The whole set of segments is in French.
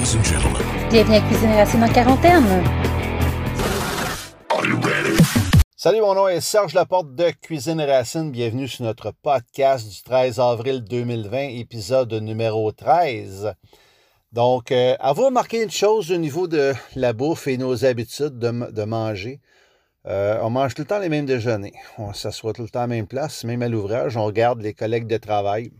Ladies and gentlemen. Bienvenue à Cuisine Racine en quarantaine. Are you ready? Salut, mon nom est Serge Laporte de Cuisine Racine. Bienvenue sur notre podcast du 13 avril 2020, épisode numéro 13. Donc, euh, avez-vous remarqué une chose au niveau de la bouffe et nos habitudes de, de manger? Euh, on mange tout le temps les mêmes déjeuners. On s'assoit tout le temps à la même place, même à l'ouvrage. On regarde les collègues de travail.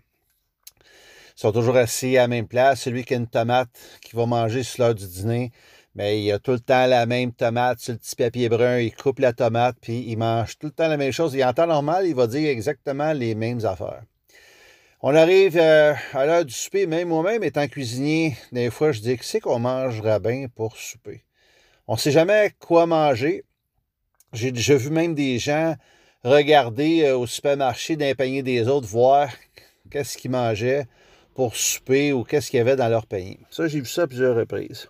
Sont toujours assis à la même place. Celui qui a une tomate qui va manger sur l'heure du dîner, mais il a tout le temps la même tomate sur le petit papier brun. Il coupe la tomate, puis il mange tout le temps la même chose. Et en temps normal, il va dire exactement les mêmes affaires. On arrive euh, à l'heure du souper, même moi-même étant cuisinier, des fois, je dis que c'est qu'on mangera bien pour souper? On ne sait jamais quoi manger. J'ai déjà vu même des gens regarder euh, au supermarché d'un panier des autres, voir qu'est-ce qu'ils mangeaient pour souper ou qu'est-ce qu'il y avait dans leur panier. Ça, j'ai vu ça à plusieurs reprises.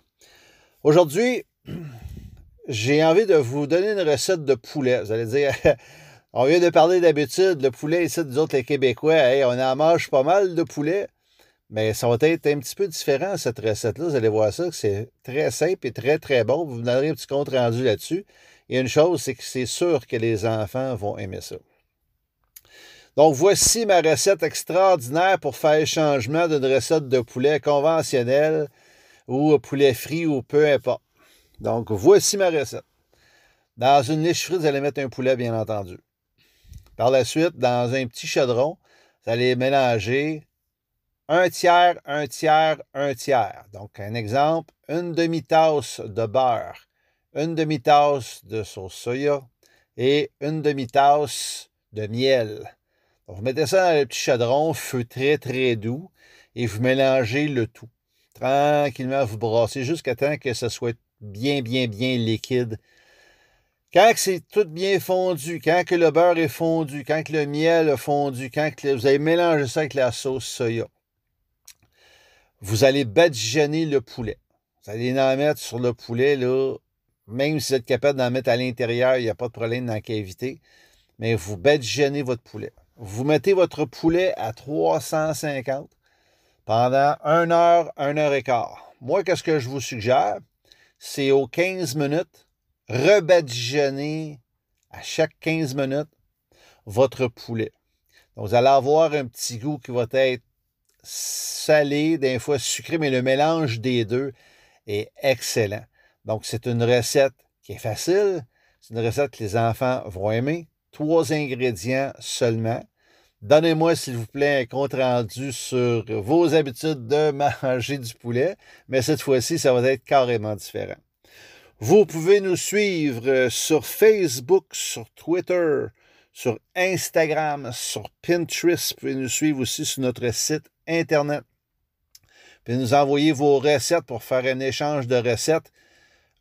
Aujourd'hui, j'ai envie de vous donner une recette de poulet. Vous allez dire, on vient de parler d'habitude, le poulet ici, nous autres les Québécois, on en mange pas mal de poulet, mais ça va être un petit peu différent, cette recette-là. Vous allez voir ça, que c'est très simple et très, très bon. Vous me donnerez un petit compte rendu là-dessus. Et une chose, c'est que c'est sûr que les enfants vont aimer ça. Donc, voici ma recette extraordinaire pour faire changement d'une recette de poulet conventionnelle ou poulet frit ou peu importe. Donc, voici ma recette. Dans une niche frite, vous allez mettre un poulet, bien entendu. Par la suite, dans un petit chaudron, vous allez mélanger un tiers, un tiers, un tiers. Donc, un exemple, une demi-tasse de beurre, une demi-tasse de sauce soya et une demi-tasse de miel. Vous mettez ça dans le petit chaudron, feu très, très doux, et vous mélangez le tout. Tranquillement, vous brassez jusqu'à temps que ce soit bien, bien, bien liquide. Quand c'est tout bien fondu, quand que le beurre est fondu, quand que le miel est fondu, quand que vous avez mélangé ça avec la sauce soya, vous allez badigeonner le poulet. Vous allez en mettre sur le poulet, là, même si vous êtes capable d'en mettre à l'intérieur, il n'y a pas de problème dans la cavité, mais vous badigeonnez votre poulet. Vous mettez votre poulet à 350 pendant 1 heure, 1 heure et quart. Moi, qu'est-ce que je vous suggère? C'est aux 15 minutes, rebadigeonner à chaque 15 minutes votre poulet. Vous allez avoir un petit goût qui va être salé, des fois sucré, mais le mélange des deux est excellent. Donc, c'est une recette qui est facile. C'est une recette que les enfants vont aimer. Trois ingrédients seulement. Donnez-moi, s'il vous plaît, un compte rendu sur vos habitudes de manger du poulet, mais cette fois-ci, ça va être carrément différent. Vous pouvez nous suivre sur Facebook, sur Twitter, sur Instagram, sur Pinterest. Vous pouvez nous suivre aussi sur notre site Internet. Vous pouvez nous envoyer vos recettes pour faire un échange de recettes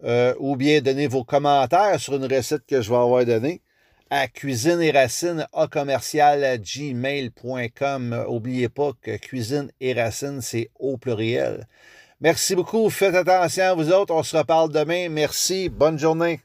euh, ou bien donner vos commentaires sur une recette que je vais avoir donnée à cuisine et racine à commercial gmail.com. N'oubliez pas que cuisine et racine, c'est au pluriel. Merci beaucoup. Faites attention à vous autres. On se reparle demain. Merci. Bonne journée.